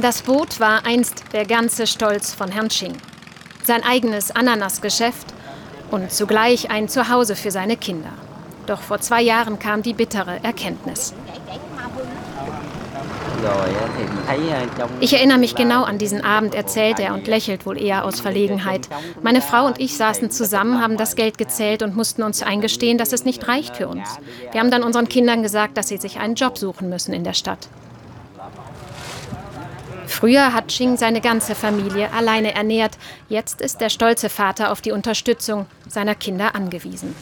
Das Boot war einst der ganze Stolz von Herrn Ching. Sein eigenes Ananasgeschäft und zugleich ein Zuhause für seine Kinder. Doch vor zwei Jahren kam die bittere Erkenntnis. Ich erinnere mich genau an diesen Abend, erzählt er und lächelt wohl eher aus Verlegenheit. Meine Frau und ich saßen zusammen, haben das Geld gezählt und mussten uns eingestehen, dass es nicht reicht für uns. Wir haben dann unseren Kindern gesagt, dass sie sich einen Job suchen müssen in der Stadt. Früher hat Ching seine ganze Familie alleine ernährt. Jetzt ist der stolze Vater auf die Unterstützung seiner Kinder angewiesen.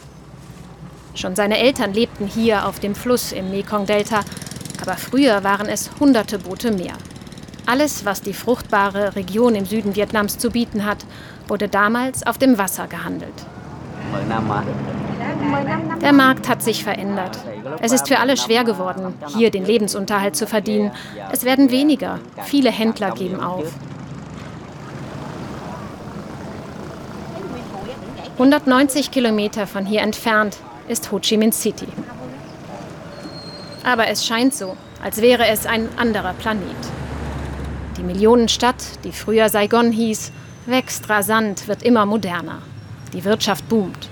Schon seine Eltern lebten hier auf dem Fluss im Mekong-Delta aber früher waren es hunderte Boote mehr. Alles, was die fruchtbare Region im Süden Vietnams zu bieten hat, wurde damals auf dem Wasser gehandelt. Der Markt hat sich verändert. Es ist für alle schwer geworden, hier den Lebensunterhalt zu verdienen. Es werden weniger. Viele Händler geben auf. 190 Kilometer von hier entfernt ist Ho Chi Minh City. Aber es scheint so, als wäre es ein anderer Planet. Die Millionenstadt, die früher Saigon hieß, wächst rasant, wird immer moderner. Die Wirtschaft boomt.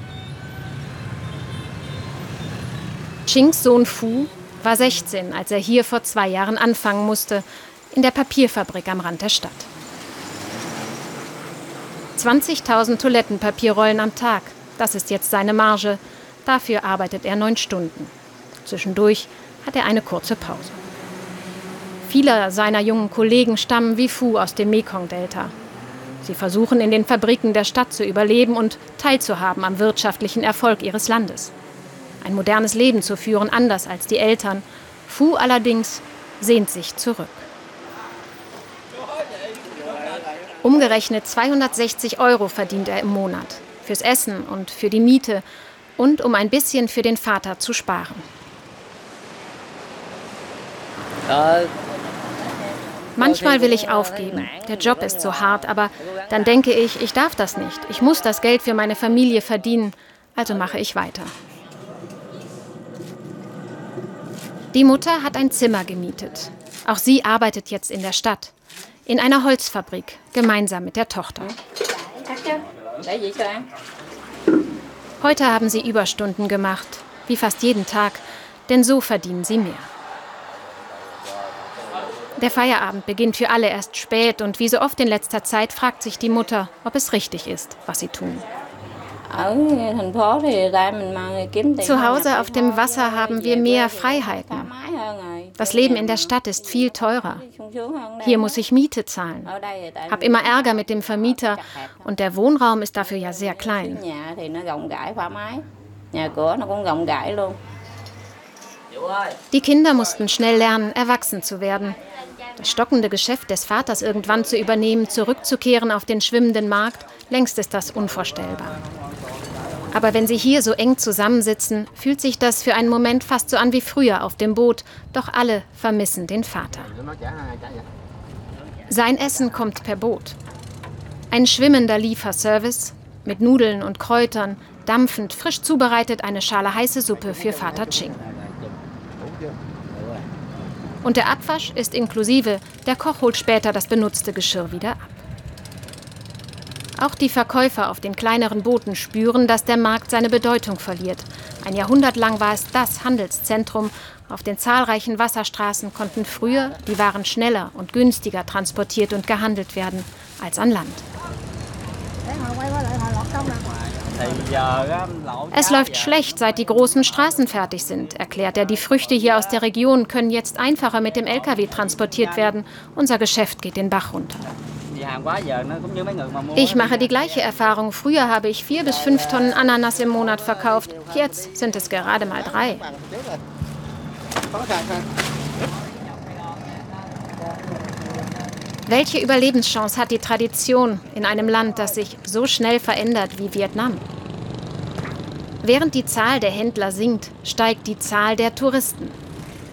Chings Sohn Fu war 16, als er hier vor zwei Jahren anfangen musste, in der Papierfabrik am Rand der Stadt. 20.000 Toilettenpapierrollen am Tag, das ist jetzt seine Marge. Dafür arbeitet er neun Stunden. Zwischendurch hat er eine kurze Pause. Viele seiner jungen Kollegen stammen wie Fu aus dem Mekong-Delta. Sie versuchen in den Fabriken der Stadt zu überleben und teilzuhaben am wirtschaftlichen Erfolg ihres Landes. Ein modernes Leben zu führen, anders als die Eltern. Fu allerdings sehnt sich zurück. Umgerechnet 260 Euro verdient er im Monat. Fürs Essen und für die Miete und um ein bisschen für den Vater zu sparen. Manchmal will ich aufgeben. Der Job ist so hart, aber dann denke ich, ich darf das nicht. Ich muss das Geld für meine Familie verdienen, also mache ich weiter. Die Mutter hat ein Zimmer gemietet. Auch sie arbeitet jetzt in der Stadt, in einer Holzfabrik, gemeinsam mit der Tochter. Heute haben sie Überstunden gemacht, wie fast jeden Tag, denn so verdienen sie mehr. Der Feierabend beginnt für alle erst spät und wie so oft in letzter Zeit fragt sich die Mutter, ob es richtig ist, was sie tun. Zu Hause auf dem Wasser haben wir mehr Freiheiten. Das Leben in der Stadt ist viel teurer. Hier muss ich Miete zahlen. Hab immer Ärger mit dem Vermieter und der Wohnraum ist dafür ja sehr klein. Die Kinder mussten schnell lernen, erwachsen zu werden. Das stockende Geschäft des Vaters irgendwann zu übernehmen, zurückzukehren auf den schwimmenden Markt, längst ist das unvorstellbar. Aber wenn sie hier so eng zusammensitzen, fühlt sich das für einen Moment fast so an wie früher auf dem Boot, doch alle vermissen den Vater. Sein Essen kommt per Boot. Ein schwimmender Lieferservice mit Nudeln und Kräutern, dampfend, frisch zubereitet eine Schale heiße Suppe für Vater Ching. Und der Abwasch ist inklusive. Der Koch holt später das benutzte Geschirr wieder ab. Auch die Verkäufer auf den kleineren Booten spüren, dass der Markt seine Bedeutung verliert. Ein Jahrhundert lang war es das Handelszentrum. Auf den zahlreichen Wasserstraßen konnten früher die Waren schneller und günstiger transportiert und gehandelt werden als an Land. Es läuft schlecht, seit die großen Straßen fertig sind, erklärt er. Die Früchte hier aus der Region können jetzt einfacher mit dem Lkw transportiert werden. Unser Geschäft geht den Bach runter. Ich mache die gleiche Erfahrung. Früher habe ich vier bis fünf Tonnen Ananas im Monat verkauft. Jetzt sind es gerade mal drei. Welche Überlebenschance hat die Tradition in einem Land, das sich so schnell verändert wie Vietnam? Während die Zahl der Händler sinkt, steigt die Zahl der Touristen.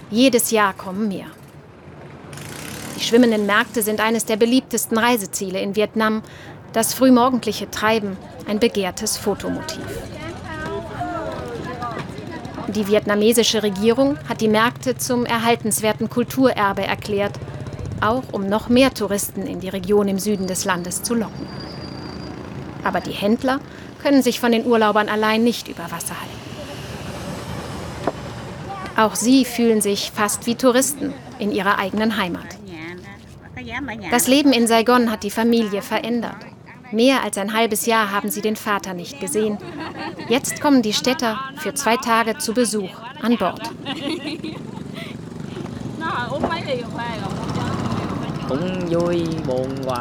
Jedes Jahr kommen mehr. Die schwimmenden Märkte sind eines der beliebtesten Reiseziele in Vietnam. Das frühmorgendliche Treiben ein begehrtes Fotomotiv. Die vietnamesische Regierung hat die Märkte zum erhaltenswerten Kulturerbe erklärt auch um noch mehr Touristen in die Region im Süden des Landes zu locken. Aber die Händler können sich von den Urlaubern allein nicht über Wasser halten. Auch sie fühlen sich fast wie Touristen in ihrer eigenen Heimat. Das Leben in Saigon hat die Familie verändert. Mehr als ein halbes Jahr haben sie den Vater nicht gesehen. Jetzt kommen die Städter für zwei Tage zu Besuch an Bord.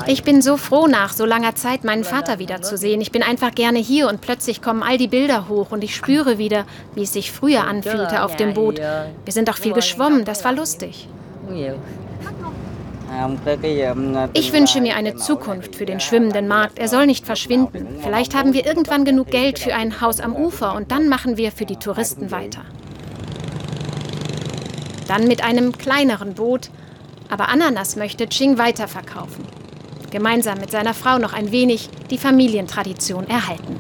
Ich bin so froh, nach so langer Zeit meinen Vater wiederzusehen. Ich bin einfach gerne hier und plötzlich kommen all die Bilder hoch und ich spüre wieder, wie es sich früher anfühlte auf dem Boot. Wir sind auch viel geschwommen, das war lustig. Ich wünsche mir eine Zukunft für den schwimmenden Markt. Er soll nicht verschwinden. Vielleicht haben wir irgendwann genug Geld für ein Haus am Ufer und dann machen wir für die Touristen weiter. Dann mit einem kleineren Boot. Aber Ananas möchte Ching weiterverkaufen. Gemeinsam mit seiner Frau noch ein wenig die Familientradition erhalten.